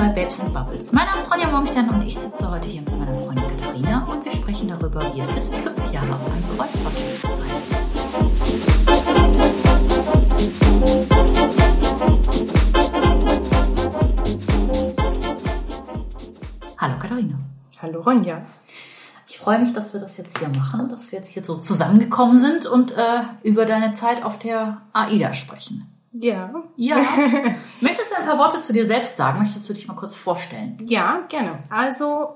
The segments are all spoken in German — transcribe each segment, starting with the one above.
bei Babes and Bubbles. Mein Name ist Ronja Morgenstern und ich sitze heute hier mit meiner Freundin Katharina und wir sprechen darüber, wie es ist, fünf Jahre auf einem Kreuzfahrtschiff zu sein. Hallo Katharina. Hallo Ronja. Ich freue mich, dass wir das jetzt hier machen, dass wir jetzt hier so zusammengekommen sind und äh, über deine Zeit auf der AIDA sprechen. Ja. Ja. Möchtest du ein paar Worte zu dir selbst sagen? Möchtest du dich mal kurz vorstellen? Ja, gerne. Also,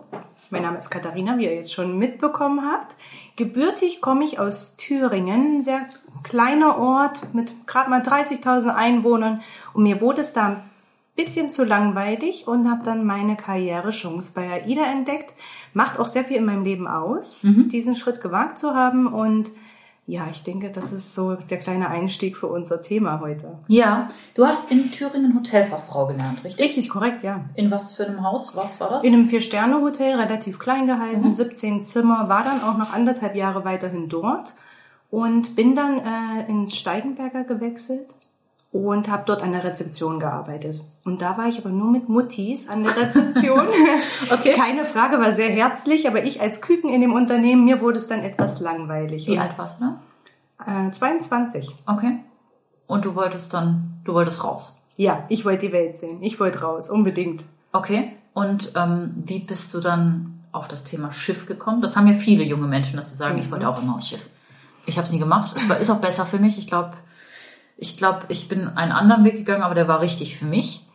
mein Name ist Katharina, wie ihr jetzt schon mitbekommen habt. Gebürtig komme ich aus Thüringen, ein sehr kleiner Ort mit gerade mal 30.000 Einwohnern. Und mir wurde es da ein bisschen zu langweilig und habe dann meine Karrierechance bei AIDA entdeckt. Macht auch sehr viel in meinem Leben aus, diesen Schritt gewagt zu haben und ja, ich denke, das ist so der kleine Einstieg für unser Thema heute. Ja. Du hast in Thüringen Hotelfachfrau gelernt, richtig? Richtig korrekt, ja. In was für einem Haus? Was war das? In einem Vier-Sterne-Hotel, relativ klein gehalten, 17 Zimmer, war dann auch noch anderthalb Jahre weiterhin dort und bin dann äh, ins Steigenberger gewechselt und habe dort an der Rezeption gearbeitet. Und da war ich aber nur mit Muttis an der Rezeption. Okay. Keine Frage, war sehr herzlich, aber ich als Küken in dem Unternehmen, mir wurde es dann etwas langweilig. Wie alt warst du da? Äh, 22. Okay. Und du wolltest dann, du wolltest raus. Ja, ich wollte die Welt sehen. Ich wollte raus, unbedingt. Okay. Und ähm, wie bist du dann auf das Thema Schiff gekommen? Das haben ja viele junge Menschen, dass sie sagen, ich wollte auch immer aufs Schiff. Ich habe es nie gemacht. Es war, ist auch besser für mich. Ich glaube, ich glaube, ich bin einen anderen Weg gegangen, aber der war richtig für mich.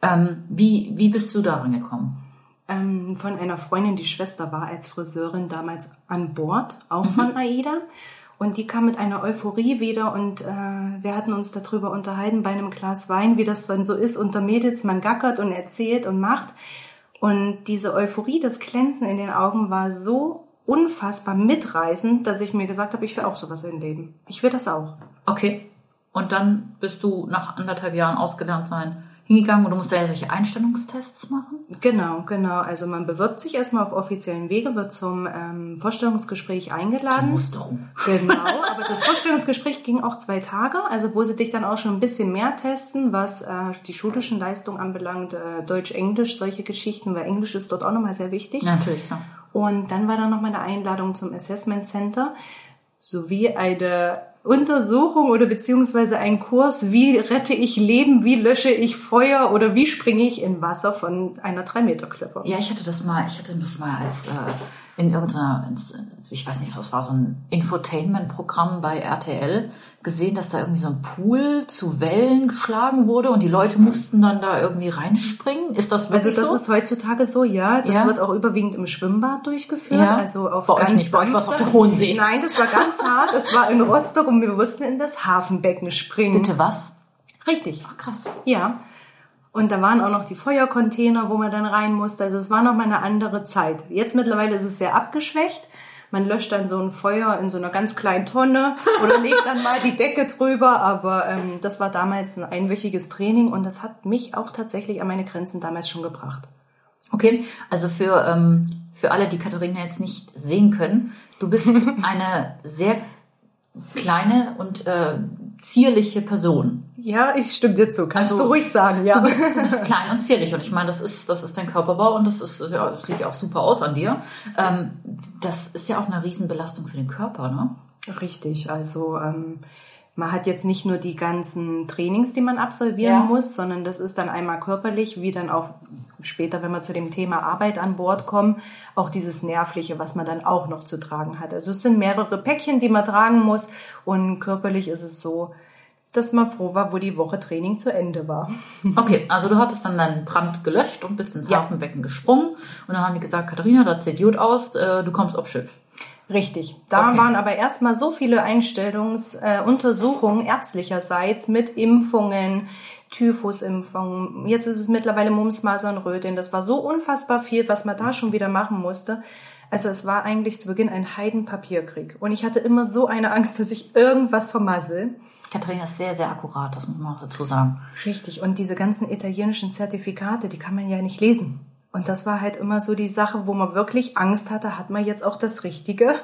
Ähm, wie, wie bist du daran gekommen? ähm, von einer Freundin, die Schwester war als Friseurin damals an Bord, auch von AIDA. Und die kam mit einer Euphorie wieder und äh, wir hatten uns darüber unterhalten bei einem Glas Wein, wie das dann so ist unter Mädels, man gackert und erzählt und macht. Und diese Euphorie, das Glänzen in den Augen war so unfassbar mitreißend, dass ich mir gesagt habe, ich will auch sowas im Leben. Ich will das auch. Okay. Und dann bist du nach anderthalb Jahren ausgelernt sein hingegangen und du musst ja solche Einstellungstests machen? Genau, genau. Also man bewirbt sich erstmal auf offiziellen Wege, wird zum ähm, Vorstellungsgespräch eingeladen. Musterung. Genau, aber das Vorstellungsgespräch ging auch zwei Tage, also wo sie dich dann auch schon ein bisschen mehr testen, was äh, die schulischen Leistungen anbelangt, äh, Deutsch, Englisch, solche Geschichten, weil Englisch ist dort auch nochmal sehr wichtig. Natürlich, klar. Und dann war da nochmal eine Einladung zum Assessment Center sowie eine Untersuchung oder beziehungsweise ein Kurs, wie rette ich Leben, wie lösche ich Feuer oder wie springe ich in Wasser von einer 3-Meter-Klippe. Ja, ich hatte das mal, ich hatte das mal als äh, in irgendeiner, ich weiß nicht, was war so ein Infotainment-Programm bei RTL gesehen, dass da irgendwie so ein Pool zu Wellen geschlagen wurde und die Leute mussten dann da irgendwie reinspringen. Ist das Also wirklich das so? ist heutzutage so, ja. Das Ja. wird auch überwiegend im Schwimmbad durchgeführt. Ja. Also auf Bei euch ganz nicht, bei euch war's auf sanfte- der Hohen See. Nein, das war ganz hart. Es war in Rostock und wir mussten in das Hafenbecken springen. Bitte was? Richtig. Ach, krass. Ja. Und da waren auch noch die Feuercontainer, wo man dann rein musste. Also es war noch mal eine andere Zeit. Jetzt mittlerweile ist es sehr abgeschwächt. Man löscht dann so ein Feuer in so einer ganz kleinen Tonne oder legt dann mal die Decke drüber. Aber ähm, das war damals ein einwöchiges Training und das hat mich auch tatsächlich an meine Grenzen damals schon gebracht. Okay, also für, ähm, für alle, die Katharina jetzt nicht sehen können, du bist eine sehr kleine und äh, zierliche Person. Ja, ich stimme dir zu. Kannst Also, du ruhig sagen, ja. Du bist, du bist klein und zierlich und ich meine, das ist, das ist dein Körperbau und das ist, ja, sieht ja auch super aus an dir. Ähm, das ist ja auch eine Riesenbelastung für den Körper, ne? Richtig, also ähm, man hat jetzt nicht nur die ganzen Trainings, die man absolvieren Ja. muss, sondern das ist dann einmal körperlich, wie dann auch später, wenn wir zu dem Thema Arbeit an Bord kommen, auch dieses Nervliche, was man dann auch noch zu tragen hat. Also es sind mehrere Päckchen, die man tragen muss und körperlich ist es so, dass man froh war, wo die Woche Training zu Ende war. Okay, also du hattest dann deinen Brand gelöscht und bist ins Ja. Hafenbecken gesprungen und dann haben die gesagt, Katharina, das sieht gut aus, äh, du kommst aufs Schiff. Richtig. Da Okay. waren aber erstmal so viele Einstellungsuntersuchungen äh, ärztlicherseits mit Impfungen, Typhusimpfungen. Jetzt ist es mittlerweile Mumps, Masern, Röteln. Das war so unfassbar viel, was man da schon wieder machen musste. Also es war eigentlich zu Beginn ein Heidenpapierkrieg. Und ich hatte immer so eine Angst, dass ich irgendwas vermassel. Katharina ist sehr, sehr akkurat, das muss man auch dazu sagen. Richtig. Und diese ganzen italienischen Zertifikate, die kann man ja nicht lesen. Und das war halt immer so die Sache, wo man wirklich Angst hatte, hat man jetzt auch das Richtige?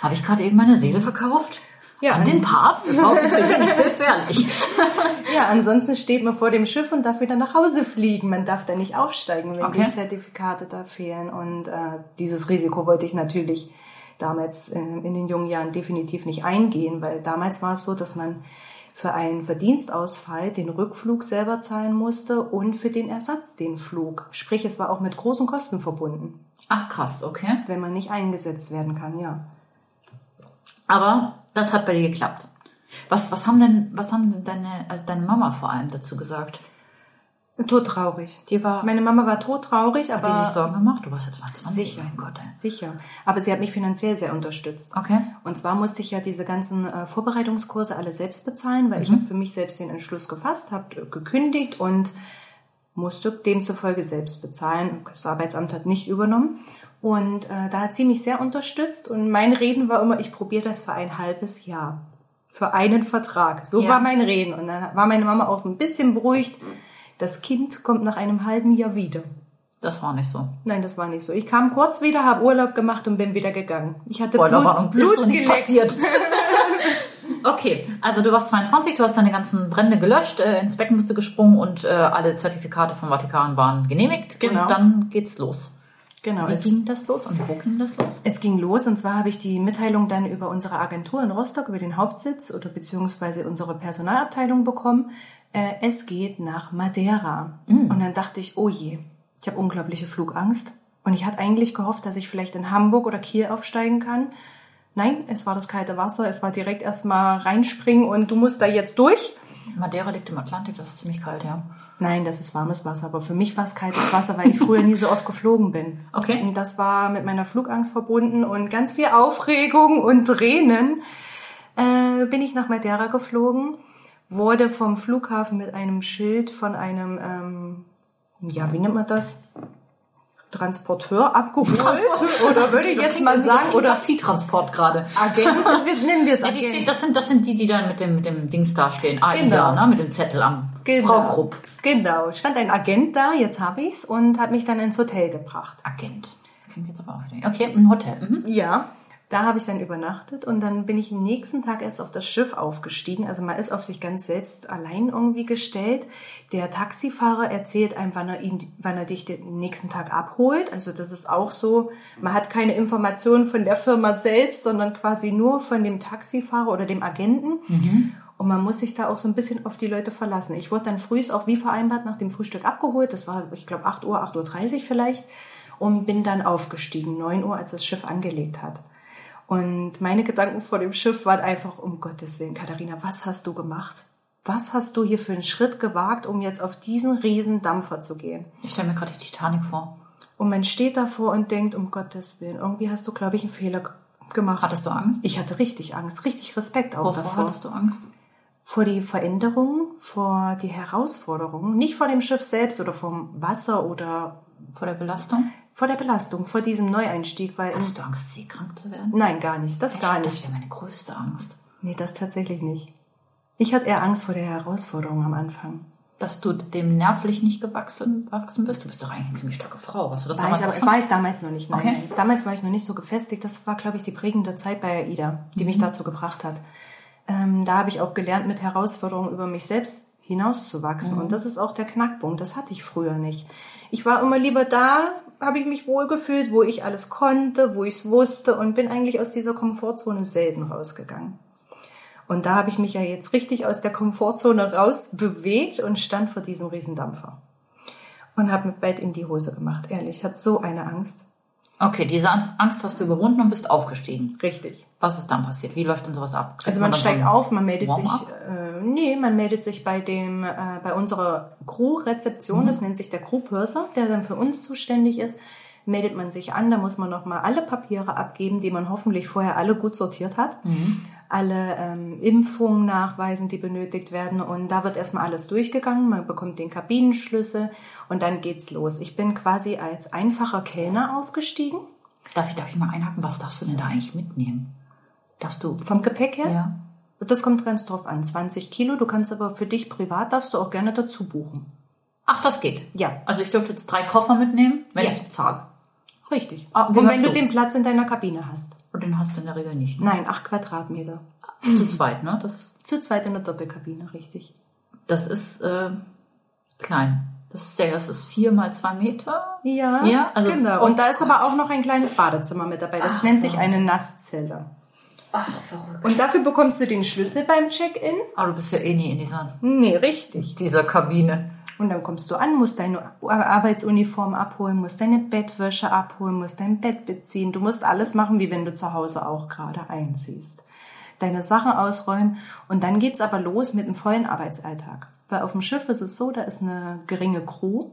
Habe ich gerade eben meine Seele verkauft? Ja, An den Papst? Das war natürlich nicht gefährlich. Ja, ansonsten steht man vor dem Schiff und darf wieder nach Hause fliegen. Man darf da nicht aufsteigen, wenn Okay. die Zertifikate da fehlen. Und äh, dieses Risiko wollte ich natürlich damals äh, in den jungen Jahren definitiv nicht eingehen, weil damals war es so, dass man für einen Verdienstausfall den Rückflug selber zahlen musste und für den Ersatz den Flug. Sprich, es war auch mit großen Kosten verbunden, Ach krass, okay. wenn man nicht eingesetzt werden kann, ja. Aber das hat bei dir geklappt. Was, was haben denn, was haben denn deine, also deine Mama vor allem dazu gesagt? Todtraurig. Die war, Meine Mama war todtraurig, hat die aber sich Sorgen gemacht? Du warst ja 22, Sicher. mein Gott. Sicher. Aber sie hat mich finanziell sehr unterstützt. Okay. Und zwar musste ich ja diese ganzen äh, Vorbereitungskurse alle selbst bezahlen, weil ich habe für mich selbst den Entschluss gefasst, habe äh, gekündigt und musste demzufolge selbst bezahlen. Das Arbeitsamt hat nicht übernommen. Und äh, da hat sie mich sehr unterstützt und mein Reden war immer, ich probiere das für ein halbes Jahr. Für einen Vertrag. So Ja. war mein Reden. Und dann war meine Mama auch ein bisschen beruhigt. Das Kind kommt nach einem halben Jahr wieder. Das war nicht so. Nein, das war nicht so. Ich kam kurz wieder, habe Urlaub gemacht und bin wieder gegangen. Ich hatte Blut, Blut so nicht passiert. okay, also du warst 22, du hast deine ganzen Brände gelöscht, äh, ins Becken bist du gesprungen und äh, alle Zertifikate vom Vatikan waren genehmigt. Genau. Und dann geht's los. Genau. Wie ging das los und wo ging das los? es ging los und zwar habe ich die Mitteilung dann über unsere Agentur in Rostock, über den Hauptsitz oder beziehungsweise unsere Personalabteilung bekommen. Äh, es geht nach Madeira. Und dann dachte ich, oh je, ich habe unglaubliche Flugangst. Und ich hatte eigentlich gehofft, dass ich vielleicht in Hamburg oder Kiel aufsteigen kann. Nein, es war das kalte Wasser. Es war direkt erstmal reinspringen und du musst da jetzt durch. Madeira liegt im Atlantik, das ist ziemlich kalt, ja. Nein, das ist warmes Wasser, aber für mich war es kaltes Wasser, weil ich früher nie so oft geflogen bin. Okay. Und das war mit meiner Flugangst verbunden und ganz viel Aufregung und Tränen. Äh, bin ich nach Madeira geflogen, wurde vom Flughafen mit einem Schild von einem, ähm, ja, wie nennt man das? Transporteur abgeholt. oder würde ich jetzt mal sagen, oder Viehtransport gerade. Agent, nennen wir es Ja, Agent. steht, das, sind, das sind die, die dann mit dem, mit dem Dings da stehen. AIDA, Genau. ne? mit dem Zettel am. Genau. Frau Krupp. Genau, stand ein Agent da, jetzt habe ich's, und hat mich dann ins Hotel gebracht. Agent. Das klingt jetzt aber auch wieder. Okay, ein Hotel. Mhm. Ja, da habe ich dann übernachtet und dann bin ich am nächsten Tag erst auf das Schiff aufgestiegen. Also man ist auf sich ganz selbst allein irgendwie gestellt. Der Taxifahrer erzählt einem, wann er, ihn, wann er dich den nächsten Tag abholt. Also das ist auch so, man hat keine Informationen von der Firma selbst, sondern quasi nur von dem Taxifahrer oder dem Agenten. Und man muss sich da auch so ein bisschen auf die Leute verlassen. Ich wurde dann frühs auch wie vereinbart nach dem Frühstück abgeholt. Das war, ich glaube, 8 Uhr, 8.30 Uhr vielleicht. Und bin dann aufgestiegen, 9 Uhr, als das Schiff angelegt hat. Und meine Gedanken vor dem Schiff waren einfach, um Gottes Willen, Katharina, was hast du gemacht? Was hast du hier für einen Schritt gewagt, um jetzt auf diesen riesen Dampfer zu gehen? Ich stelle mir gerade die Titanic vor. Und man steht davor und denkt, um Gottes Willen, irgendwie hast du, glaube ich, einen Fehler gemacht. Hattest du Angst? Ich hatte richtig Angst, richtig Respekt auch Wovor davor. hattest du Angst? Vor die Veränderungen, vor die Herausforderungen, nicht vor dem Schiff selbst oder vom Wasser oder Vor der Belastung? Vor der Belastung, vor diesem Neueinstieg, weil Hattest du Angst, seekrank zu werden? nein, gar nicht, das gar Echt? nicht. Das wäre meine größte Angst. Nee, das tatsächlich nicht. Ich hatte eher Angst vor der Herausforderung am Anfang. Dass du dem nervlich nicht gewachsen gewachsen bist? Du bist doch eigentlich eine ziemlich starke Frau. Warst du das War damals ich, aber, war ich damals noch nicht. Nein, Okay. nein. Damals war ich noch nicht so gefestigt. Das war, glaube ich, die prägende Zeit bei AIDA, die Mhm. mich dazu gebracht hat. Ähm, da habe ich auch gelernt, mit Herausforderungen über mich selbst hinauszuwachsen. Mhm. Und das ist auch der Knackpunkt. Das hatte ich früher nicht. Ich war immer lieber da, habe ich mich wohlgefühlt, wo ich alles konnte, wo ich es wusste und bin eigentlich aus dieser Komfortzone selten rausgegangen. Und da habe ich mich ja jetzt richtig aus der Komfortzone rausbewegt und stand vor diesem Riesendampfer. Und habe mit Bett in die Hose gemacht, ehrlich. Ich hatte so eine Angst. Okay, diese An- Angst hast du überwunden und bist aufgestiegen. Richtig. Was ist dann passiert? Wie läuft denn sowas ab? Kriegt Also man dann steigt so auf, man meldet sich, äh, nee, man meldet sich bei dem, äh, bei unserer Crew-Rezeption, das nennt sich der Crew-Purser, der dann für uns zuständig ist, meldet man sich an, da muss man nochmal alle Papiere abgeben, die man hoffentlich vorher alle gut sortiert hat, alle ähm, Impfungen nachweisen, die benötigt werden und da wird erstmal alles durchgegangen, man bekommt den Kabinenschlüssel und dann geht's los. Ich bin quasi als einfacher Kellner aufgestiegen, Darf ich, darf ich mal einhaken? Was darfst du denn da eigentlich mitnehmen? Darfst du... vom Gepäck her. Ja. Das kommt ganz drauf an. 20 Kilo. Du kannst aber für dich privat darfst du auch gerne dazu buchen. Ach, das geht. Ja. Also ich dürfte jetzt drei Koffer mitnehmen, wenn Ja. ich es bezahle. Richtig. Ah, Und wenn du du? den Platz in deiner Kabine hast. Und den hast du in der Regel nicht. Ne? Nein, acht Quadratmeter. Zu zweit, ne? Das, Zu zweit in der Doppelkabine, richtig. das ist äh, klein. Das ist ja, das ist vier mal zwei Meter. Ja, Ja, also- genau. Und da ist aber auch noch ein kleines Badezimmer mit dabei. Das Ach, nennt sich eine Nasszelle. Ach, verrückt. Und dafür bekommst du den Schlüssel beim Check-in. Aber du bist ja eh nie in dieser, Nee, richtig. dieser Kabine. Und dann kommst du an, musst deine Arbeitsuniform abholen, musst deine Bettwäsche abholen, musst dein Bett beziehen. Du musst alles machen, wie wenn du zu Hause auch gerade einziehst. Deine Sachen ausräumen. Und dann geht's aber los mit dem vollen Arbeitsalltag. Weil auf dem Schiff ist es so, da ist eine geringe Crew.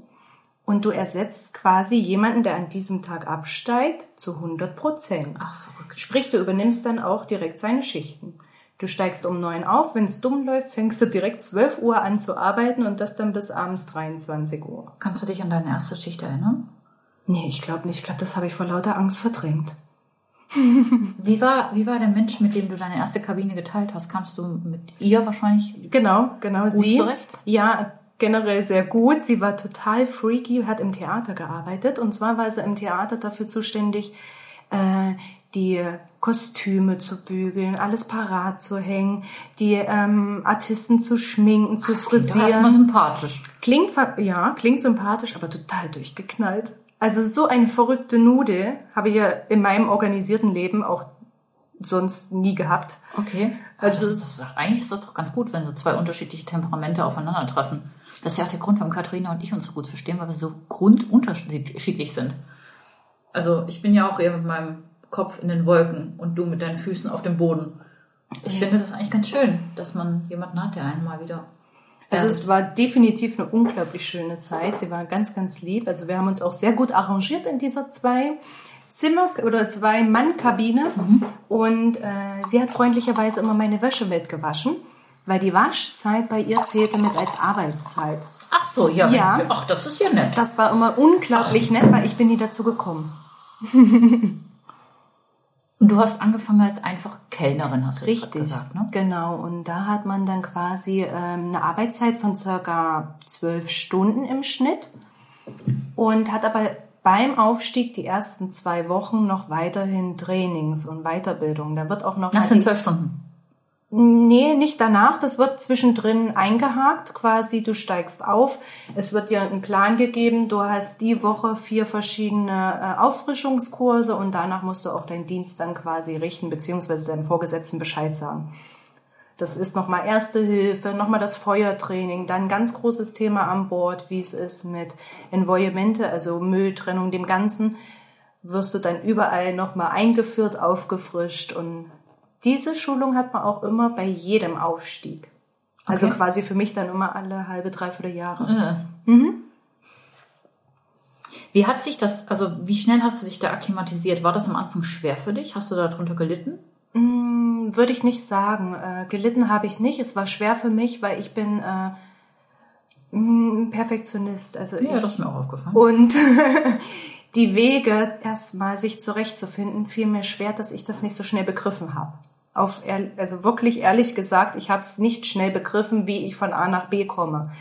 Und du ersetzt quasi jemanden, der an diesem Tag absteigt, zu 100 Prozent. Ach, verrückt. Sprich, du übernimmst dann auch direkt seine Schichten. Du steigst um neun auf, wenn es dumm läuft, fängst du direkt 12 Uhr an zu arbeiten und das dann bis abends 23 Uhr. Kannst du dich an deine erste Schicht erinnern? Nee, ich glaube nicht. Ich glaube, das habe ich vor lauter Angst verdrängt. Wie war, wie war der Mensch, mit dem du deine erste Kabine geteilt hast? Kamst du mit ihr wahrscheinlich? Genau, genau. sie. zurecht? Ja, generell sehr gut. Sie war total freaky, hat im Theater gearbeitet. Und zwar war sie im Theater dafür zuständig, äh, die Kostüme zu bügeln, alles parat zu hängen, die ähm, Artisten zu schminken, zu Das klingt doch frisieren. erstmal sympathisch. Klingt, ja, klingt sympathisch, aber total durchgeknallt. Also so eine verrückte Nudel habe ich ja in meinem organisierten Leben auch sonst nie gehabt. Okay. Also- Also das, das, eigentlich ist das doch ganz gut, wenn so zwei unterschiedliche Temperamente aufeinandertreffen. Das ist ja auch der Grund, warum Katharina und ich uns so gut verstehen, weil wir so grundunterschiedlich sind. Also ich bin ja auch eher mit meinem Kopf in den Wolken und du mit deinen Füßen auf dem Boden. Ich finde das eigentlich ganz schön, dass man jemanden hat, der einen mal wieder. Also es war definitiv eine unglaublich schöne Zeit. Sie war ganz, ganz lieb. Also wir haben uns auch sehr gut arrangiert in dieser zwei Zimmer- oder zwei Mann-Kabine. Und äh, sie hat freundlicherweise immer meine Wäsche mitgewaschen, weil die Waschzeit bei ihr zählte mit als Arbeitszeit. Ach so, ja. Ja. Ach, das ist ja nett. Das war immer unglaublich nett, weil ich bin nie dazu gekommen. Und du hast angefangen als einfach Kellnerin, hast du Richtig, gesagt, ne? genau. Und da hat man dann quasi ähm, eine Arbeitszeit von circa zwölf Stunden im Schnitt und hat aber beim Aufstieg die ersten zwei Wochen noch weiterhin Trainings und Weiterbildung. Da wird auch noch Nach den zwölf Stunden. Nee, nicht danach. Das wird zwischendrin eingehakt. Quasi, du steigst auf. Es wird dir ein Plan gegeben. Du hast die Woche vier verschiedene äh, Auffrischungskurse und danach musst du auch deinen Dienst dann quasi richten, beziehungsweise deinem Vorgesetzten Bescheid sagen. Das ist nochmal Erste Hilfe, nochmal das Feuertraining, dann ganz großes Thema an Bord, wie es ist mit Envoymente, also Mülltrennung, dem Ganzen, wirst du dann überall nochmal eingeführt, aufgefrischt und diese Schulung hat man auch immer bei jedem Aufstieg. Also Okay. quasi für mich dann immer alle halbe, dreiviertel Jahre. Äh. Wie hat sich das, also wie schnell hast du dich da akklimatisiert? War das am Anfang schwer für dich? Hast du darunter gelitten? Mm, Würde ich nicht sagen. Äh, gelitten habe ich nicht. Es war schwer für mich, weil ich bin äh, mm, Perfektionist. Also Ja, ich, das ist mir auch aufgefallen. Und die Wege, erstmal sich zurechtzufinden, fiel mir schwer, dass ich das nicht so schnell begriffen habe. Auf, also wirklich ehrlich gesagt, ich habe es nicht schnell begriffen, wie ich von A nach B komme.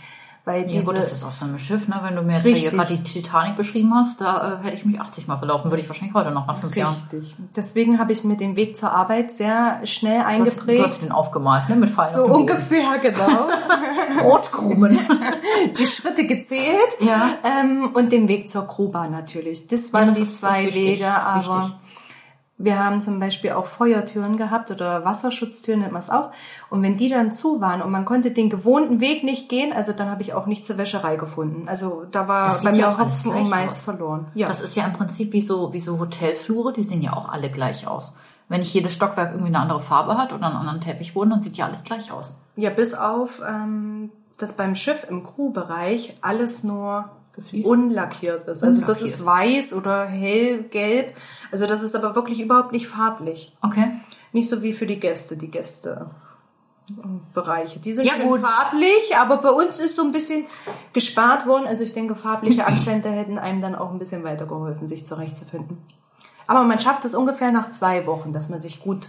Weil Ja diese, gut, das ist auf so einem Schiff, ne? Wenn du mir jetzt hier Richtig. gerade die Titanic beschrieben hast, da äh, hätte ich mich 80 Mal verlaufen, würde ich wahrscheinlich heute noch nach fünf Jahren. richtig. Deswegen habe ich mir den Weg zur Arbeit sehr schnell Du hast, eingeprägt. du hast den aufgemalt, ne? Mit Pfeilen so dem Boden. ungefähr, genau. Brotkrumen. die Schritte gezählt. Ja. Ähm, und den Weg zur Gruba natürlich. Das waren das die ist- zwei Wege, aber wichtig. Wir haben zum Beispiel auch Feuertüren gehabt oder Wasserschutztüren nennt man es auch. Und wenn die dann zu waren und man konnte den gewohnten Weg nicht gehen, also dann habe ich auch nicht zur Wäscherei gefunden. Also da war Das bei ja mir auch alles Hopfen und Malz verloren. Ja. Das ist ja im Prinzip wie so, wie so Hotelflure, die sehen ja auch alle gleich aus. Wenn nicht jedes Stockwerk irgendwie eine andere Farbe hat oder einen anderen Teppichboden, dann sieht ja alles gleich aus. ja, bis auf, ähm, dass beim Schiff im Crewbereich alles nur Gefliest? unlackiert ist. Also das ist weiß oder hellgelb. Also das ist aber wirklich überhaupt nicht farblich. Okay. Nicht so wie für die Gäste, die Gäste. Bereiche. Die sind Ja, schön gut. farblich, aber bei uns ist so ein bisschen gespart worden. Also ich denke, farbliche Akzente hätten einem dann auch ein bisschen weitergeholfen, sich zurechtzufinden. Aber man schafft es ungefähr nach zwei Wochen, dass man sich gut.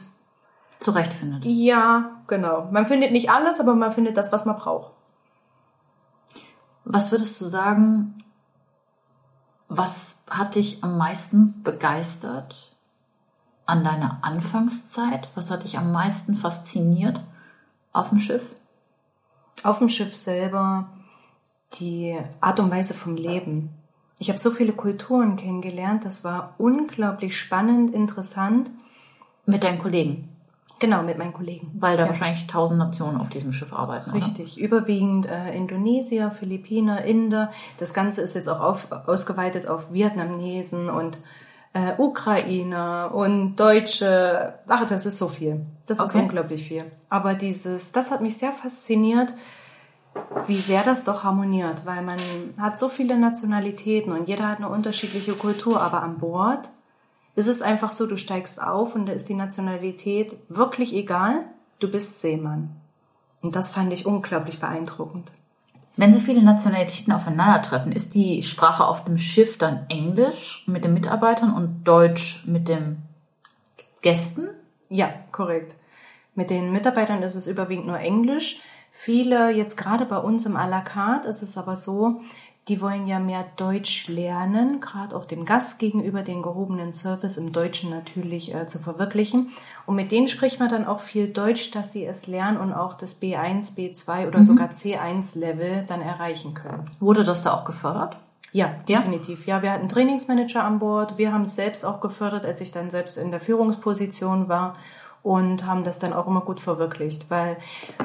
Zurechtfindet. Ja, genau. Man findet nicht alles, aber man findet das, was man braucht. Was würdest du sagen, Was hat dich am meisten begeistert an deiner Anfangszeit? Was hat dich am meisten fasziniert auf dem Schiff? Auf dem Schiff selber die Art und Weise vom Leben. Ich habe so viele Kulturen kennengelernt. Das war unglaublich spannend, interessant. Mit deinen Kollegen? Genau, mit meinen Kollegen. Weil da ja. wahrscheinlich tausend Nationen auf diesem Schiff arbeiten. Richtig, oder? überwiegend äh, Indonesier, Philippiner, Inder. Das Ganze ist jetzt auch auf, ausgeweitet auf Vietnamesen und äh, Ukrainer und Deutsche. Ach, das ist so viel. Das okay. ist unglaublich viel. Aber dieses, das hat mich sehr fasziniert, wie sehr das doch harmoniert, weil man hat so viele Nationalitäten und jeder hat eine unterschiedliche Kultur, aber an Bord es ist einfach so, du steigst auf und da ist die Nationalität wirklich egal, du bist Seemann. Und das fand ich unglaublich beeindruckend. Wenn so viele Nationalitäten aufeinandertreffen, ist die Sprache auf dem Schiff dann Englisch mit den Mitarbeitern und Deutsch mit den Gästen? Ja, korrekt. Mit den Mitarbeitern ist es überwiegend nur Englisch. Viele, jetzt gerade bei uns im à la carte, ist es aber so, die wollen ja mehr Deutsch lernen, gerade auch dem Gast gegenüber den gehobenen Service im Deutschen natürlich äh, zu verwirklichen. Und mit denen spricht man dann auch viel Deutsch, dass sie es lernen und auch das B1, B2 oder mhm. sogar C1-Level dann erreichen können. Wurde das da auch gefördert? Ja, definitiv. Ja, wir hatten Trainingsmanager an Bord. Wir haben es selbst auch gefördert, als ich dann selbst in der Führungsposition war und haben das dann auch immer gut verwirklicht, weil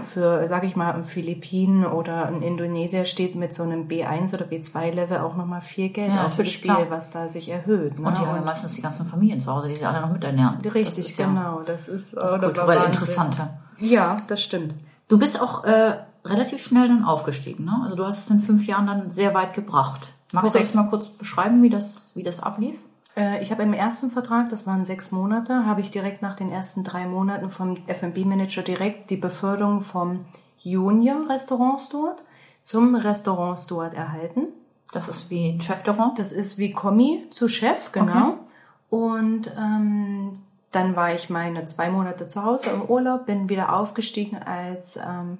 für, sage ich mal, ein Philippinen oder ein Indonesier steht mit so einem B1 oder B2-Level auch nochmal viel Geld ja, auf das Spiel, klar. was da sich erhöht. Ne? Und die haben ja meistens die ganzen Familien zu Hause, die sie alle noch miternähren. Richtig, das genau. Das ist, das ist kulturell interessanter. Ja, das stimmt. Du bist auch äh, relativ schnell dann aufgestiegen, ne? Also du hast es in fünf Jahren dann sehr weit gebracht. Magst Korrekt. du jetzt mal kurz beschreiben, wie das, wie das ablief? Äh, ich habe im ersten Vertrag, das waren sechs Monate, habe ich direkt nach den ersten drei Monaten vom F&B-Manager direkt die Beförderung vom Junior Restaurant Steward zum Restaurant Steward erhalten. Das ist wie Chefrestaurant? Das ist wie Kommi zu Chef, genau. Okay. Und ähm, dann war ich meine zwei Monate zu Hause im Urlaub, bin wieder aufgestiegen als ähm,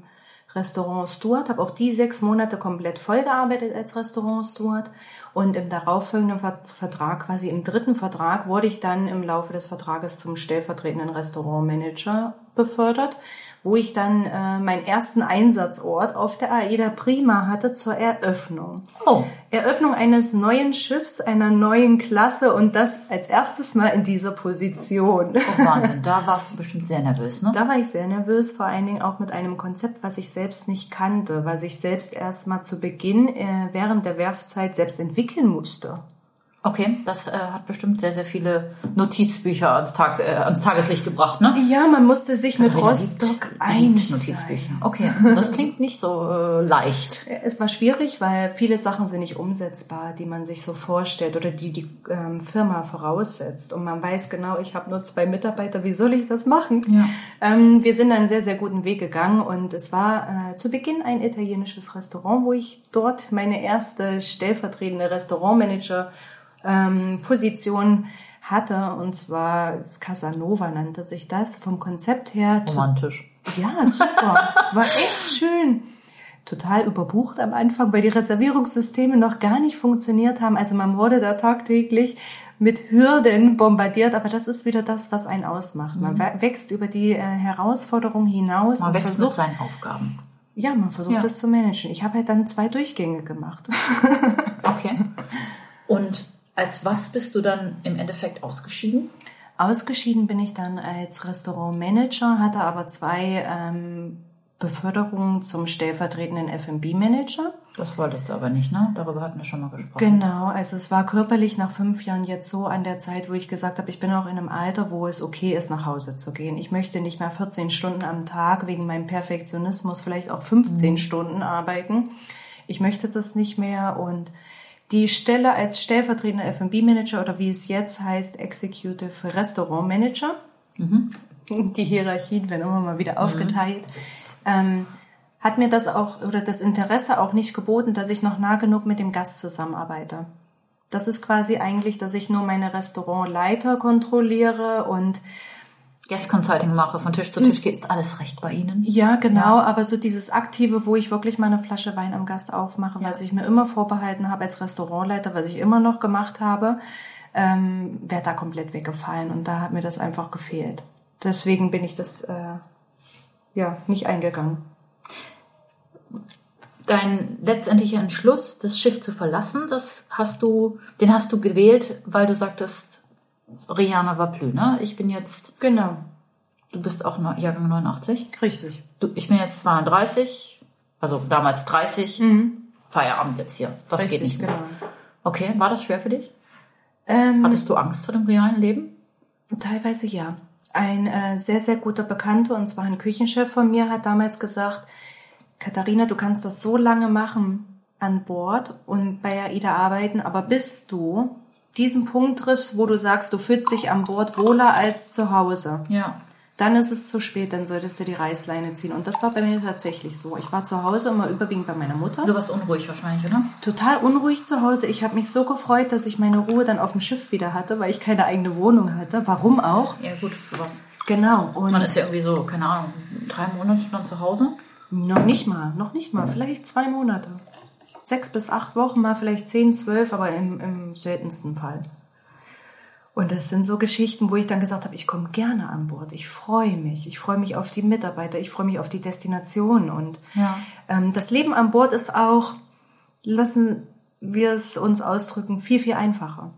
Restaurant Steward, habe auch die sechs Monate komplett vollgearbeitet als Restaurant Steward und im darauffolgenden Vertrag, quasi im dritten Vertrag, wurde ich dann im Laufe des Vertrages zum stellvertretenden Restaurantmanager befördert wo ich dann äh, meinen ersten Einsatzort auf der AIDA Prima hatte zur Eröffnung. Oh. Eröffnung eines neuen Schiffs, einer neuen Klasse und das als erstes Mal in dieser Position. Oh Wahnsinn, da warst du bestimmt sehr nervös, ne? Da war ich sehr nervös, vor allen Dingen auch mit einem Konzept, was ich selbst nicht kannte, was ich selbst erst mal zu Beginn äh, während der Werfzeit selbst entwickeln musste. Okay, das äh, hat bestimmt sehr, sehr viele Notizbücher ans, Tag, äh, ans Tageslicht gebracht, ne? Ja, man musste sich mit Rostock Notizbücher. Okay, das klingt nicht so äh, leicht. Es war schwierig, weil viele Sachen sind nicht umsetzbar, die man sich so vorstellt oder die die ähm, Firma voraussetzt. Und man weiß genau, ich habe nur zwei Mitarbeiter, wie soll ich das machen? Ja. Ähm, wir sind einen sehr, sehr guten Weg gegangen und es war äh, zu Beginn ein italienisches Restaurant, wo ich dort meine erste stellvertretende Restaurantmanager ähm, Position hatte. Und zwar Casanova nannte sich das. Vom Konzept her. Romantisch. Ja, super. War echt schön. Total überbucht am Anfang, weil die Reservierungssysteme noch gar nicht funktioniert haben. Also man wurde da tagtäglich mit Hürden bombardiert, aber das ist wieder das, was einen ausmacht. Man mhm. wächst über die äh, Herausforderung hinaus. Man wächst versucht, mit seinen Aufgaben. Ja, man versucht ja. das zu managen. Ich habe halt dann zwei Durchgänge gemacht. okay. Und als was bist du dann im Endeffekt ausgeschieden? Ausgeschieden bin ich dann als Restaurantmanager, hatte aber zwei ähm, Beförderungen zum stellvertretenden F&B-Manager. Das wolltest du aber nicht, ne? Darüber hatten wir schon mal gesprochen. Genau, also es war körperlich nach fünf Jahren jetzt so an der Zeit, wo ich gesagt habe, ich bin auch in einem Alter, wo es okay ist, nach Hause zu gehen. Ich möchte nicht mehr 14 Stunden am Tag wegen meinem Perfektionismus vielleicht auch 15 mhm. Stunden arbeiten. Ich möchte das nicht mehr und die Stelle als stellvertretender F&B-Manager oder wie es jetzt heißt, Executive Restaurant Manager. Mhm. Die Hierarchien werden immer mal wieder mhm. aufgeteilt. Ähm, hat mir das auch oder das Interesse auch nicht geboten, dass ich noch nah genug mit dem Gast zusammenarbeite. Das ist quasi eigentlich, dass ich nur meine Restaurantleiter kontrolliere und Guest Consulting mache, von Tisch zu Tisch gehe, ist alles recht bei Ihnen? Ja, genau, aber so dieses Aktive, wo ich wirklich mal eine Flasche Wein am Gast aufmache, Ja. was ich mir immer vorbehalten habe als Restaurantleiter, was ich immer noch gemacht habe, ähm, wäre da komplett weggefallen und da hat mir das einfach gefehlt. Deswegen bin ich das äh, ja nicht eingegangen. Dein letztendlicher Entschluss, das Schiff zu verlassen, das hast du, den hast du gewählt, weil du sagtest, Rihanna war plü, ne? Ich bin jetzt, Genau, du bist auch Jahrgang 89. richtig. Du, ich bin jetzt 32, also damals 30. Feierabend jetzt hier. Das richtig, geht nicht mehr. genau. Okay, war das schwer für dich? Ähm, Hattest du Angst vor dem realen Leben? Teilweise ja. Ein äh, sehr, sehr guter Bekannter, und zwar ein Küchenchef von mir, hat damals gesagt, Katharina, du kannst das so lange machen an Bord und bei AIDA arbeiten, aber bis du diesen Punkt triffst, wo du sagst, du fühlst dich an Bord wohler als zu Hause, Ja. dann ist es zu spät, dann solltest du die Reißleine ziehen. Und das war bei mir tatsächlich so. Ich war zu Hause immer überwiegend bei meiner Mutter. Du warst unruhig wahrscheinlich, oder? Total unruhig zu Hause. Ich habe mich so gefreut, dass ich meine Ruhe dann auf dem Schiff wieder hatte, weil ich keine eigene Wohnung hatte. Warum auch? Ja, gut, für was? Genau. Und Man ist ja irgendwie so, keine Ahnung, drei Monate dann zu Hause. noch nicht mal, noch nicht mal, vielleicht zwei Monate. Sechs bis acht Wochen, mal vielleicht zehn, zwölf, aber im, im seltensten Fall. Und das sind so Geschichten, wo ich dann gesagt habe, ich komme gerne an Bord. Ich freue mich. Ich freue mich auf die Mitarbeiter. Ich freue mich auf die Destination. Und Ja. ähm, das Leben an Bord ist auch, lassen wir es uns ausdrücken, viel, viel einfacher.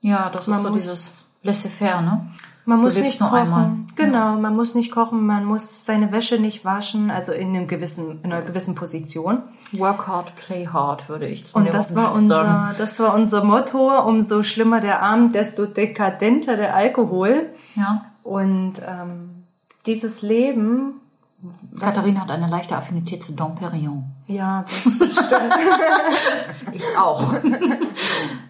Ja, das Man ist so dieses laissez-faire, ne? Man muss nicht kochen. einmal. Genau, man muss nicht kochen, man muss seine Wäsche nicht waschen, also in einem gewissen, in einer gewissen Position. Work hard, play hard, würde ich zu Und das war Schiff sagen. unser, das war unser Motto. Umso schlimmer der Abend, desto dekadenter der Alkohol. Ja. Und ähm, dieses Leben, Katharina hat eine leichte Affinität zu Dom Perignon. ja, das stimmt. Ich auch.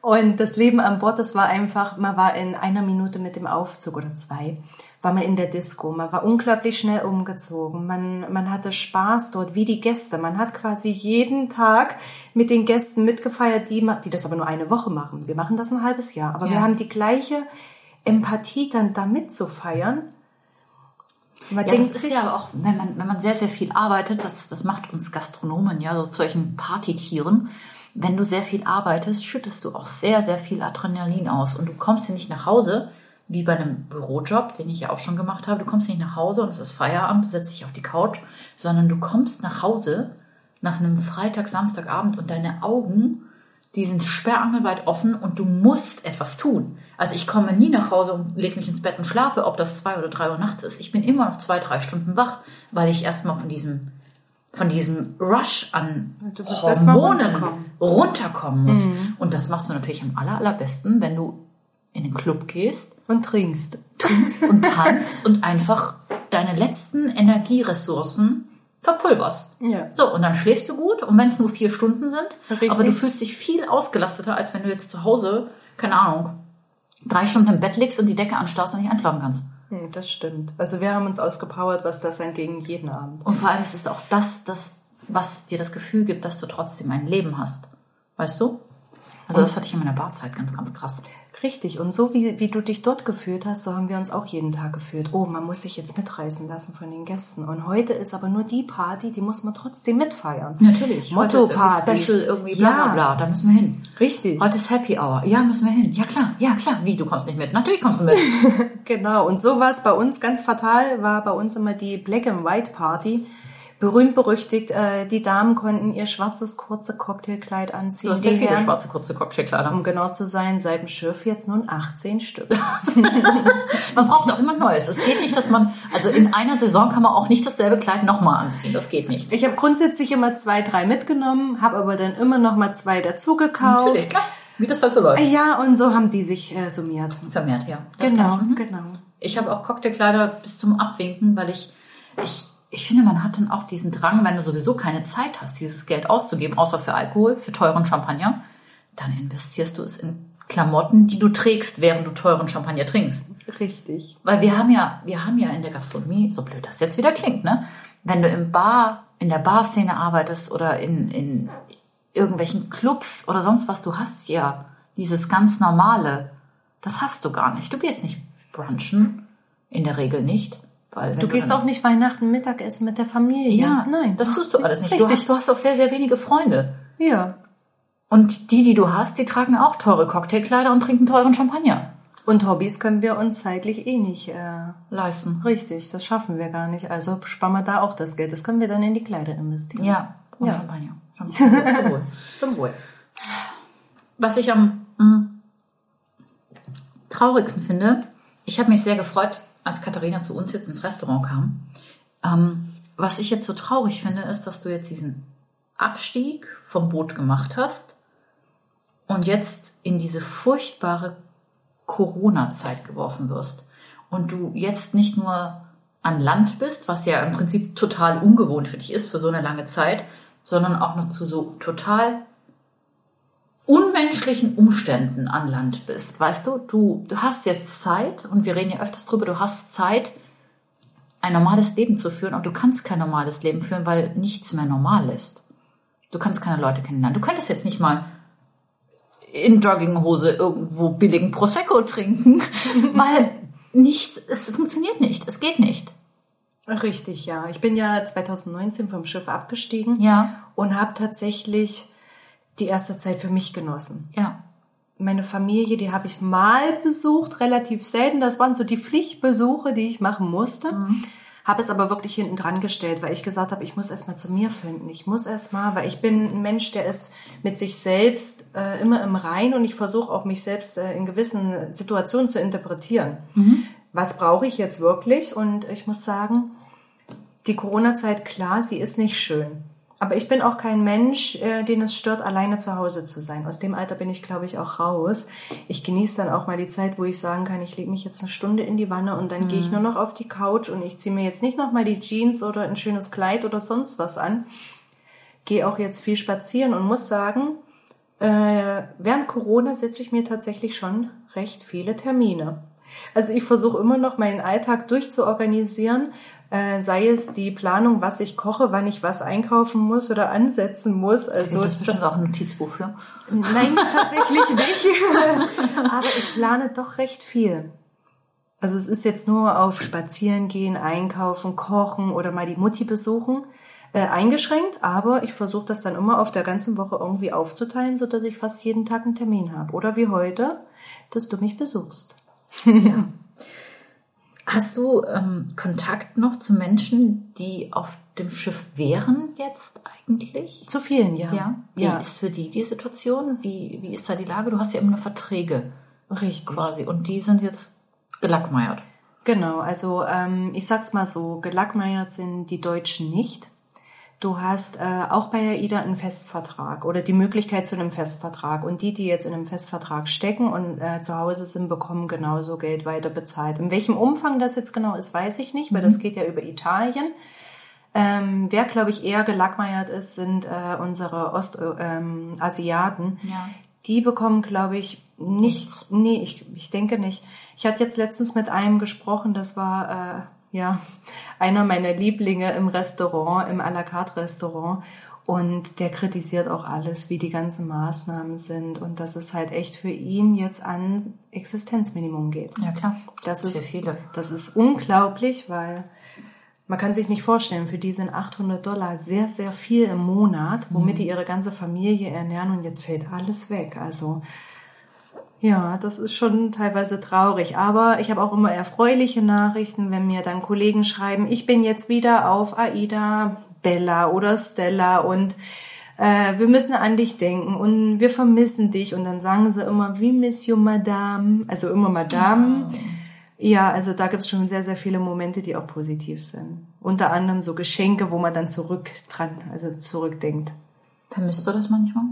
Und das Leben an Bord, das war einfach, man war in einer Minute mit dem Aufzug oder zwei, war man in der Disco, man war unglaublich schnell umgezogen, man, man hatte Spaß dort, wie die Gäste. Man hat quasi jeden Tag mit den Gästen mitgefeiert, die, die das aber nur eine Woche machen. Wir machen das ein halbes Jahr, aber wir Ja. haben die gleiche Empathie dann da mitzufeiern. Man Ja, das denkt ist sich, ja auch, wenn man, wenn man sehr, sehr viel arbeitet, das, das macht uns Gastronomen ja so zu solchen Partytieren. Wenn du sehr viel arbeitest, schüttest du auch sehr, sehr viel Adrenalin aus. Und du kommst hier nicht nach Hause, wie bei einem Bürojob, den ich ja auch schon gemacht habe. Du kommst nicht nach Hause und es ist Feierabend, du setzt dich auf die Couch, sondern du kommst nach Hause nach einem Freitag, Samstagabend und deine Augen, die sind sperrangelweit offen und du musst etwas tun. Also ich komme nie nach Hause und lege mich ins Bett und schlafe, ob das zwei oder drei Uhr nachts ist. Ich bin immer noch zwei, drei Stunden wach, weil ich erstmal von diesem, von diesem Rush an mal Hormonen runterkommen. muss. Und das machst du natürlich am aller, allerbesten, wenn du in den Club gehst, und trinkst. trinkst und tanzt und einfach deine letzten Energieressourcen verpulverst. Ja. So, und dann schläfst du gut und wenn es nur vier Stunden sind, Richtig. aber du fühlst dich viel ausgelasteter, als wenn du jetzt zu Hause, keine Ahnung, drei Stunden im Bett liegst und die Decke anstarrst und nicht einschlafen kannst. Hm, Das stimmt. Also wir haben uns ausgepowert, was das angeht, jeden Abend. Und vor allem ist es auch das, das, was dir das Gefühl gibt, dass du trotzdem ein Leben hast. Weißt du? Also das hatte ich in meiner Barzeit ganz, ganz krass. Richtig. Und so wie, wie du dich dort gefühlt hast, so haben wir uns auch jeden Tag gefühlt. Oh, man muss sich jetzt mitreißen lassen von den Gästen. Und heute ist aber nur die Party, die muss man trotzdem mitfeiern. Natürlich. Irgendwie Motto-Partys. Special, irgendwie bla bla bla. Da müssen wir hin. Richtig. Heute ist Happy Hour. Ja, müssen wir hin. Ja, klar. Ja, klar. Wie, du kommst nicht mit? Natürlich kommst du mit. Genau. Und so war es bei uns ganz fatal, war bei uns immer die Black and White Party. Berühmt berüchtigt, äh, die Damen konnten ihr schwarzes kurze Cocktailkleid anziehen. Du hast ja viele Herren, schwarze, kurze Cocktailkleider. um genau zu sein, seit dem Schiff jetzt nun 18 Stück. Man braucht auch immer Neues. Es geht nicht, dass man, also in einer Saison kann man auch nicht dasselbe Kleid nochmal anziehen. Das geht nicht. Ich habe grundsätzlich immer zwei, drei mitgenommen, habe aber dann immer noch mal zwei dazu gekauft. Natürlich, klar. Wie das halt so läuft. Ja, und so haben die sich äh, summiert. Vermehrt, ja. Das Genau, ich. Mhm. genau. Ich habe auch Cocktailkleider bis zum Abwinken, weil ich, ich, ich finde, man hat dann auch diesen Drang, wenn du sowieso keine Zeit hast, dieses Geld auszugeben, außer für Alkohol, für teuren Champagner, dann investierst du es in Klamotten, die du trägst, während du teuren Champagner trinkst. Richtig. Weil wir haben ja, wir haben ja in der Gastronomie, so blöd das jetzt wieder klingt, ne? Wenn du im Bar, in der Barszene arbeitest oder in, in irgendwelchen Clubs oder sonst was, du hast ja dieses ganz normale, das hast du gar nicht. Du gehst nicht brunchen In der Regel nicht. Weil Du gehst dann- auch nicht Weihnachten Mittagessen mit der Familie. Ja, nein. Das tust du alles nicht. Du Richtig. hast, du hast auch sehr, sehr wenige Freunde. Ja. Und die, die du hast, die tragen auch teure Cocktailkleider und trinken teuren Champagner. Und Hobbys können wir uns zeitlich eh nicht äh, Leisten. richtig. Das schaffen wir gar nicht. Also sparen wir da auch das Geld. Das können wir dann in die Kleider investieren. Ja, und Ja. Champagner. Champagner. Zum Wohl. Zum Wohl. Was ich am mm, traurigsten finde, ich habe mich sehr gefreut, als Katharina zu uns jetzt ins Restaurant kam. Ähm, was ich jetzt so traurig finde, ist, dass du jetzt diesen Abstieg vom Boot gemacht hast und jetzt in diese furchtbare Corona-Zeit geworfen wirst. Und du jetzt nicht nur an Land bist, was ja im Prinzip total ungewohnt für dich ist für so eine lange Zeit, sondern auch noch zu so total unmenschlichen Umständen an Land bist. Weißt du, du, du hast jetzt Zeit, und wir reden ja öfters drüber, du hast Zeit, ein normales Leben zu führen, aber du kannst kein normales Leben führen, weil nichts mehr normal ist. Du kannst keine Leute kennenlernen. Du könntest jetzt nicht mal in Jogginghose irgendwo billigen Prosecco trinken, weil nichts, es funktioniert nicht, es geht nicht. Richtig, ja. Ich bin ja 2019 vom Schiff abgestiegen Ja, und habe tatsächlich die erste Zeit für mich genossen. ja, Meine Familie, die habe ich mal besucht, relativ selten. Das waren so die Pflichtbesuche, die ich machen musste. Habe es aber wirklich hinten dran gestellt, weil ich gesagt habe, ich muss erstmal zu mir finden. Ich muss erstmal, weil ich bin ein Mensch, der ist mit sich selbst äh, immer im Rein und ich versuche auch mich selbst äh, in gewissen Situationen zu interpretieren. Was brauche ich jetzt wirklich? Und ich muss sagen, die Corona-Zeit, klar, sie ist nicht schön. Aber ich bin auch kein Mensch, äh, den es stört, alleine zu Hause zu sein. Aus dem Alter bin ich, glaube ich, auch raus. Ich genieße dann auch mal die Zeit, wo ich sagen kann, ich lege mich jetzt eine Stunde in die Wanne und dann gehe ich nur noch auf die Couch und ich ziehe mir jetzt nicht noch mal die Jeans oder ein schönes Kleid oder sonst was an. Gehe auch jetzt viel spazieren und muss sagen, äh, während Corona setze ich mir tatsächlich schon recht viele Termine. Also ich versuche immer noch meinen Alltag durchzuorganisieren, äh, sei es die Planung, was ich koche, wann ich was einkaufen muss oder ansetzen muss. Also das ist bestimmt auch ein Notizbuch für. Nein, tatsächlich nicht. Aber ich plane doch recht viel. Also es ist jetzt nur auf Spazieren gehen, einkaufen, kochen oder mal die Mutti besuchen äh, eingeschränkt, aber ich versuche das dann immer auf der ganzen Woche irgendwie aufzuteilen, sodass ich fast jeden Tag einen Termin habe. Oder wie heute, dass du mich besuchst. Hast du ähm, Kontakt noch zu Menschen, die auf dem Schiff wären jetzt eigentlich? Zu vielen, ja. Ja. Wie ja. ist für die die Situation? Wie, wie ist da die Lage? Du hast ja immer nur Verträge richtig. quasi und die sind jetzt gelackmeiert. Genau, also ähm, ich sag's mal so, gelackmeiert sind die Deutschen nicht. Du hast äh, auch bei AIDA einen Festvertrag oder die Möglichkeit zu einem Festvertrag. Und die, die jetzt in einem Festvertrag stecken und äh, zu Hause sind, bekommen genauso Geld weiter bezahlt. In welchem Umfang das jetzt genau ist, weiß ich nicht, weil das geht ja über Italien. Ähm, wer, glaube ich, eher gelackmeiert ist, sind äh, unsere Ostasiaten. Ähm. Ja. Die bekommen, glaube ich, nichts. Nee, ich, ich denke nicht. Ich hatte jetzt letztens mit einem gesprochen, das war äh, ja einer meiner Lieblinge im Restaurant, im à la carte Restaurant. Und der kritisiert auch alles, wie die ganzen Maßnahmen sind und dass es halt echt für ihn jetzt an Existenzminimum geht. Ja, klar. Das ist, Für viele. das ist unglaublich, weil man kann sich nicht vorstellen, für die sind 800 Dollar sehr, sehr viel im Monat, womit Mhm. die ihre ganze Familie ernähren und jetzt fällt alles weg. Also ja, das ist schon teilweise traurig. Aber ich habe auch immer erfreuliche Nachrichten, wenn mir dann Kollegen schreiben, ich bin jetzt wieder auf AIDA Bella oder Stella und äh, wir müssen an dich denken und wir vermissen dich. Und dann sagen sie immer, we miss you, Madame. Also immer Madame. Ja, also da gibt's schon sehr, sehr viele Momente, die auch positiv sind. Unter anderem so Geschenke, wo man dann zurück dran, also zurückdenkt. Vermisst du das manchmal?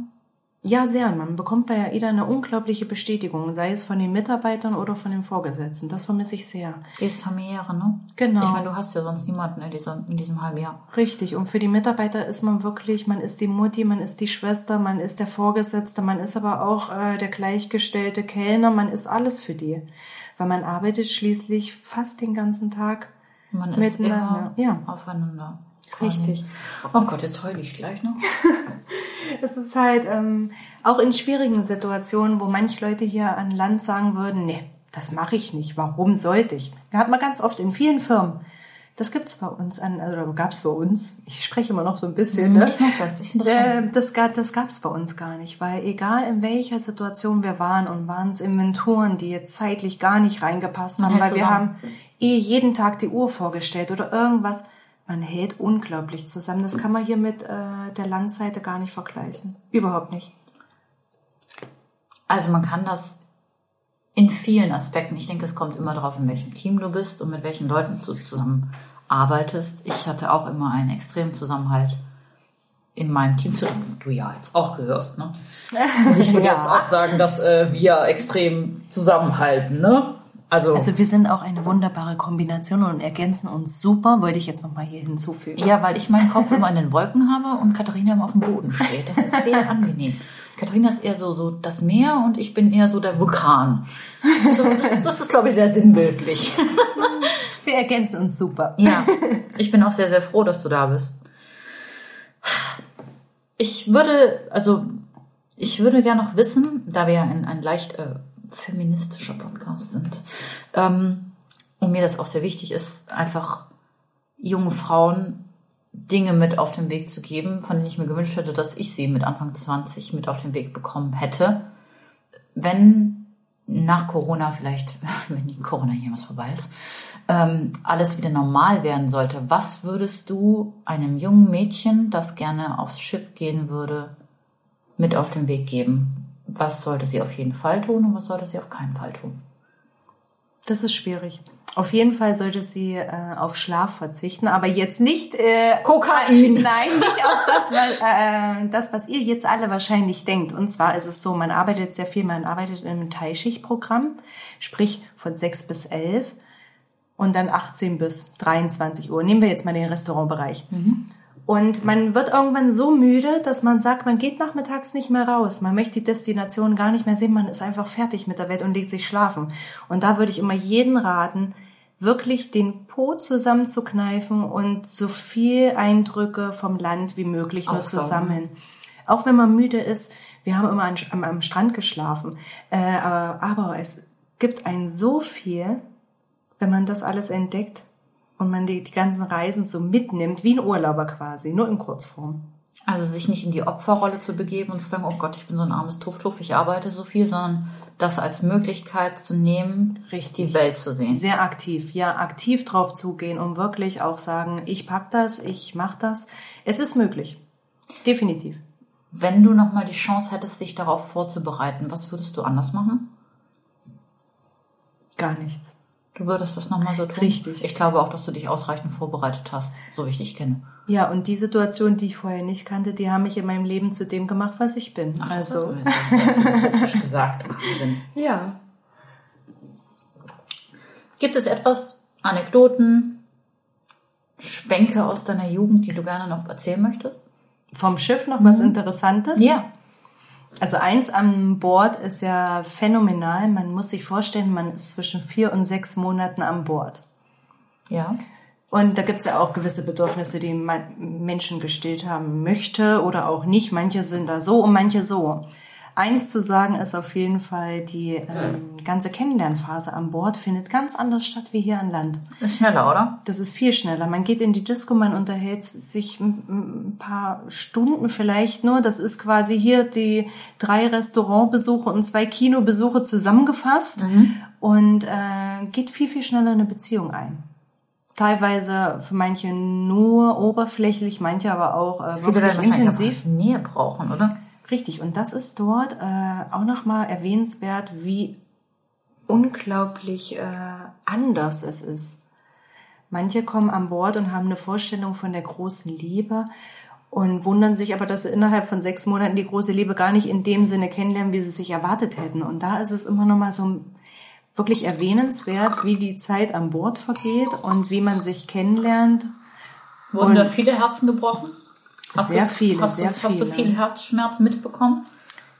Ja, sehr. Man bekommt bei AIDA eine unglaubliche Bestätigung, sei es von den Mitarbeitern oder von den Vorgesetzten. Das vermisse ich sehr. Dieses familiäre, ne? Genau. Ich meine, du hast ja sonst niemanden in diesem, in diesem halben Jahr. Richtig. Und für die Mitarbeiter ist man wirklich, man ist die Mutti, man ist die Schwester, man ist der Vorgesetzte, man ist aber auch äh, der gleichgestellte Kellner, man ist alles für die. Weil man arbeitet schließlich fast den ganzen Tag. Man ist Miteinander, immer ja. aufeinander. Richtig. Oh Gott, jetzt heule ich gleich noch. Es ist halt ähm, auch in schwierigen Situationen, wo manche Leute hier an Land sagen würden, nee, Das mache ich nicht. Warum sollte ich? Da hat man ganz oft in vielen Firmen. Das gibt's bei uns an, oder gab's bei uns. Ich spreche immer noch so ein bisschen. Ne? Ich mag das. Ich das, äh, das, das gab's bei uns gar nicht, weil egal in welcher Situation wir waren und waren es Inventuren, die jetzt zeitlich gar nicht reingepasst haben, weil zusammen. wir haben eh jeden Tag die Uhr vorgestellt oder irgendwas. Man hält unglaublich zusammen. Das kann man hier mit äh, der Landseite gar nicht vergleichen. Überhaupt nicht. Also man kann das in vielen Aspekten. Ich denke, es kommt immer darauf, in welchem Team du bist und mit welchen Leuten du zusammen arbeitest. Ich hatte auch immer einen extremen Zusammenhalt in meinem Team, zu dem du ja jetzt auch gehörst. Ne? Und ich würde ja. jetzt auch sagen, dass äh, wir extrem zusammenhalten. Ne? Also, also wir sind auch eine wunderbare Kombination und ergänzen uns super, wollte ich jetzt nochmal hier hinzufügen. Ja, weil ich meinen Kopf immer in den Wolken habe und Katharina immer auf dem Boden steht. Das ist sehr angenehm. Katharina ist eher so, so das Meer und ich bin eher so der Vulkan. So, das ist, glaube ich, sehr sinnbildlich. Wir ergänzen uns super. Ja, ich bin auch sehr, sehr froh, dass du da bist. Ich würde, also, ich würde gerne noch wissen, da wir ja ein, ein leicht äh, feministischer Podcast sind, ähm, und mir das auch sehr wichtig ist, einfach junge Frauen Dinge mit auf den Weg zu geben, von denen ich mir gewünscht hätte, dass ich sie mit Anfang 20 mit auf den Weg bekommen hätte. Wenn nach Corona vielleicht, wenn Corona jemals vorbei ist, ähm, alles wieder normal werden sollte, was würdest du einem jungen Mädchen, das gerne aufs Schiff gehen würde, mit auf den Weg geben? Was sollte sie auf jeden Fall tun und was sollte sie auf keinen Fall tun? Das ist schwierig. Auf jeden Fall sollte sie äh, auf Schlaf verzichten, aber jetzt nicht äh, Kokain. Nein, nicht auf das, was, äh, das, was ihr jetzt alle wahrscheinlich denkt. Und zwar ist es so, man arbeitet sehr viel, man arbeitet in einem Teilschichtprogramm, sprich von 6 bis 11 und dann 18 bis 23 Uhr. Nehmen wir jetzt mal den Restaurantbereich. Mhm. Und man wird irgendwann so müde, dass man sagt, man geht nachmittags nicht mehr raus. Man möchte die Destination gar nicht mehr sehen. Man ist einfach fertig mit der Welt und legt sich schlafen. Und da würde ich immer jeden raten, wirklich den Po zusammenzukneifen und so viel Eindrücke vom Land wie möglich nur zusammen. Auch wenn man müde ist, wir haben immer am, am Strand geschlafen, äh, aber es gibt ein so viel, wenn man das alles entdeckt und man die, die ganzen Reisen so mitnimmt, wie ein Urlauber quasi, nur in Kurzform. Also sich nicht in die Opferrolle zu begeben und zu sagen, oh Gott, ich bin so ein armes Tuff-Tuff, ich arbeite so viel, sondern das als Möglichkeit zu nehmen, Richtig. die Welt zu sehen. Sehr aktiv, ja, aktiv drauf zugehen und wirklich auch sagen, ich pack das, ich mach das. Es ist möglich. Definitiv. Wenn du nochmal die Chance hättest, dich darauf vorzubereiten, was würdest du anders machen? Gar nichts. Du würdest das nochmal so tun? Richtig. Ich glaube auch, dass du dich ausreichend vorbereitet hast, so wie ich dich kenne. Ja, und die Situation, die ich vorher nicht kannte, die haben mich in meinem Leben zu dem gemacht, was ich bin. Ach, also. Das ist sehr philosophisch gesagt. Wahnsinn. Ja. Gibt es etwas, Anekdoten, Schwenke aus deiner Jugend, die du gerne noch erzählen möchtest? Vom Schiff noch was mhm. Interessantes? Ja. Also eins an Bord ist ja phänomenal. Man muss sich vorstellen, man ist zwischen vier und sechs Monaten an Bord. Ja. Und da gibt's ja auch gewisse Bedürfnisse, die man Menschen gestillt haben möchte oder auch nicht. Manche sind da so und manche so. Eins zu sagen ist auf jeden Fall, die ähm, ganze Kennenlernphase an Bord findet ganz anders statt wie hier an Land. Ist schneller, oder? Das ist viel schneller. Man geht in die Disco, man unterhält sich ein paar Stunden vielleicht nur. Das ist quasi hier die drei Restaurantbesuche und zwei Kinobesuche zusammengefasst mhm. und äh, geht viel, viel schneller eine Beziehung ein teilweise für manche nur oberflächlich, manche aber auch äh, wirklich intensiv. Nähe brauchen, oder? Richtig, und das ist dort äh, auch nochmal erwähnenswert, wie unglaublich äh, anders es ist. Manche kommen an Bord und haben eine Vorstellung von der großen Liebe und wundern sich aber, dass sie innerhalb von sechs Monaten die große Liebe gar nicht in dem Sinne kennenlernen, wie sie sich erwartet hätten. Und da ist es immer nochmal so wirklich erwähnenswert, wie die Zeit an Bord vergeht und wie man sich kennenlernt. Wurden und da viele Herzen gebrochen? Hast sehr du, viele, hast sehr du, viele. Hast du viel Herzschmerz mitbekommen?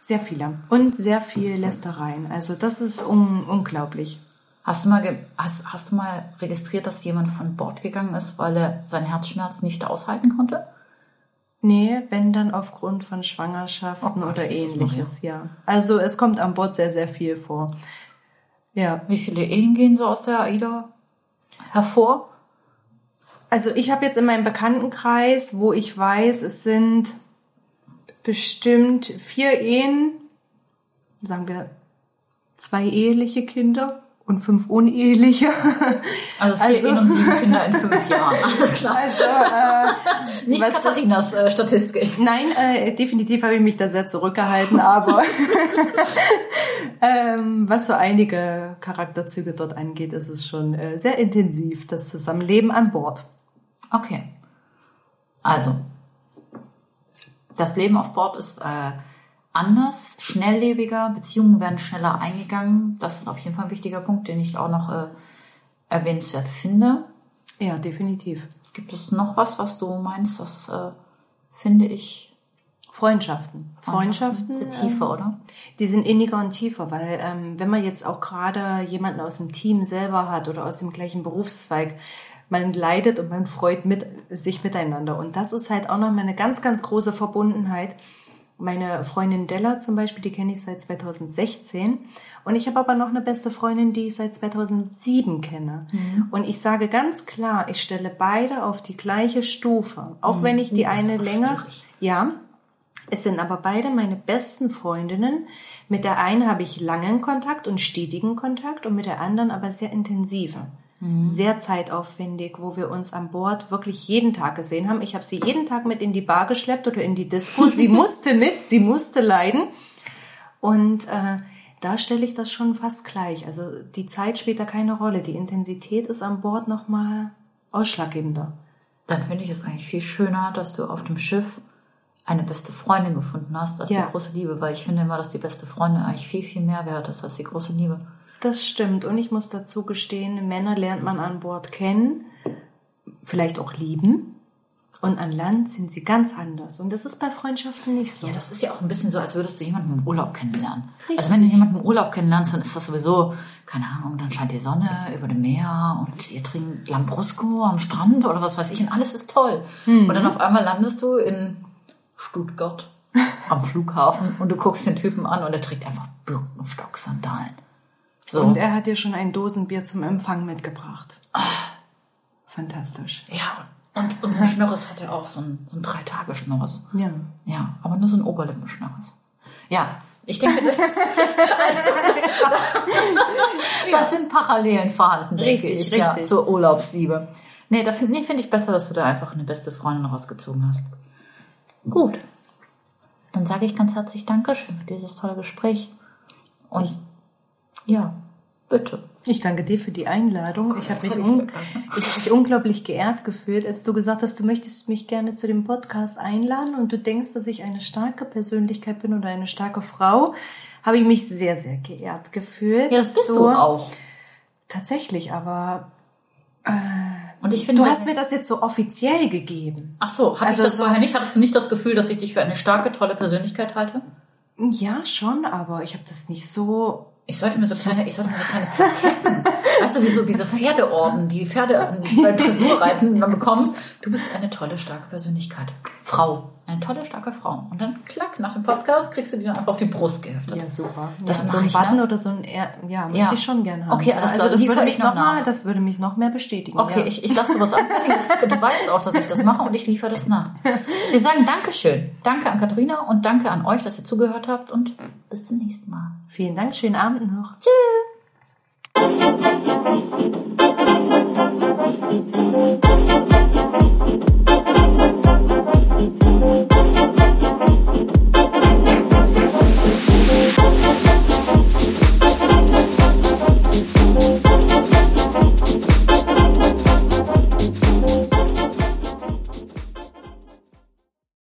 Sehr viele. Und sehr viel Lästereien. Also das ist un unglaublich. Hast du, mal hast, hast du mal registriert, dass jemand von Bord gegangen ist, weil er seinen Herzschmerz nicht aushalten konnte? Nee, wenn dann aufgrund von Schwangerschaften oh Gott, oder ähnliches, ja. Also es kommt an Bord sehr, sehr viel vor. Ja. Wie viele Ehen gehen so aus der AIDA hervor? Also ich habe jetzt in meinem Bekanntenkreis, wo ich weiß, es sind bestimmt vier Ehen, sagen wir zwei eheliche Kinder und fünf uneheliche. Also vier Also- Ehen und sieben Kinder in fünf Jahren. Alles klar. Also äh, Nicht was das- Katharinas äh, Statistik. Nein, äh, definitiv habe ich mich da sehr zurückgehalten, aber ähm, was so einige Charakterzüge dort angeht, ist es schon äh, sehr intensiv, das Zusammenleben an Bord. Okay. Also, das Leben auf Bord ist äh, anders, schnelllebiger, Beziehungen werden schneller eingegangen. Das ist auf jeden Fall ein wichtiger Punkt, den ich auch noch äh, erwähnenswert finde. Ja, definitiv. Gibt es noch was, was du meinst? Das äh, finde ich Freundschaften. Freundschaften. sind tiefer, oder? Die sind inniger und tiefer, weil ähm, wenn man jetzt auch gerade jemanden aus dem Team selber hat oder aus dem gleichen Berufszweig, man leidet und man freut mit sich miteinander. Und das ist halt auch nochmal eine ganz, ganz große Verbundenheit. Meine Freundin Della zum Beispiel, die kenne ich seit 2016. Und ich habe aber noch eine beste Freundin, die ich seit 2007 kenne. Und ich sage ganz klar, ich stelle beide auf die gleiche Stufe. Auch wenn ich die das eine länger, schwierig. ja, es sind aber beide meine besten Freundinnen. Mit der einen habe ich langen Kontakt und stetigen Kontakt und mit der anderen aber sehr intensive. Sehr zeitaufwendig, wo wir uns an Bord wirklich jeden Tag gesehen haben. Ich habe sie jeden Tag mit in die Bar geschleppt oder in die Disco. Sie musste mit, sie musste leiden. Und äh, da stelle ich das schon fast gleich. Also die Zeit spielt da keine Rolle. Die Intensität ist an Bord nochmal ausschlaggebender. Dann finde ich es eigentlich viel schöner, dass du auf dem Schiff eine beste Freundin gefunden hast als Ja. die große Liebe, weil ich finde immer, dass die beste Freundin eigentlich viel, viel mehr wert ist als die große Liebe. Das stimmt. Und ich muss dazu gestehen, Männer lernt man an Bord kennen, vielleicht auch lieben. Und an Land sind sie ganz anders. Und das ist bei Freundschaften nicht so. Ja, das ist ja auch ein bisschen so, als würdest du jemanden im Urlaub kennenlernen. Richtig. Also wenn du jemanden im Urlaub kennenlernst, dann ist das sowieso, keine Ahnung, dann scheint die Sonne über dem Meer und ihr trinkt Lambrusco am Strand oder was weiß ich und alles ist toll. Und dann auf einmal landest du in Stuttgart am Flughafen und du guckst den Typen an und er trägt einfach Birkenstock-Sandalen. So. Und er hat dir schon ein Dosenbier zum Empfang mitgebracht. Fantastisch. ja, und unser Schnorres hatte auch so ein, so ein Drei-Tage-Schnorres. Ja. Ja, aber nur so ein Oberlippenschnorres. Ja, ich denke, das, das sind Parallelen vorhanden, denke Richtig, ich, ja, richtig. zur Urlaubsliebe. Nee, da finde nee, find ich besser, dass du da einfach eine beste Freundin rausgezogen hast. Gut. Dann sage ich ganz herzlich Dankeschön für dieses tolle Gespräch. Und ja, bitte. Ich danke dir für die Einladung. Ich habe mich, un hab mich unglaublich geehrt gefühlt, als du gesagt hast, du möchtest mich gerne zu dem Podcast einladen und du denkst, dass ich eine starke Persönlichkeit bin oder eine starke Frau. Habe ich mich sehr, sehr geehrt gefühlt. Ja, das bist du auch. Tatsächlich, aber Und ich finde, du hast mir das jetzt so offiziell gegeben. Ach so, hatte Also ich das so- vorher nicht? Hattest du nicht das Gefühl, dass ich dich für eine starke, tolle Persönlichkeit halte? Ja, schon, aber ich habe das nicht so. Ich sollte mir so kleine, ich sollte mir so kleine Plaketten, weißt du, wie so, wie so Pferdeorden, die Pferde beim Dressurreiten dann bekommen. Du bist eine tolle, starke Persönlichkeit. Frau. Eine tolle, starke Frau. Und dann, klack, nach dem Podcast kriegst du die dann einfach auf die Brust geheftet. Ja, super. Das ja, so ein ich, Button ne? oder so ein, ja, ja möchte Ja. ich schon gerne haben. Okay, alles klar, Also das würde ich mich noch noch mal, nach. das würde mich noch mehr bestätigen. Okay, ja. ich, ich lasse sowas anfertigen. Das- Du weißt auch, dass ich das mache und ich liefere das nach. Wir sagen Dankeschön. Danke an Katharina und danke an euch, dass ihr zugehört habt und bis zum nächsten Mal. Vielen Dank, schönen Abend noch. Tschüss.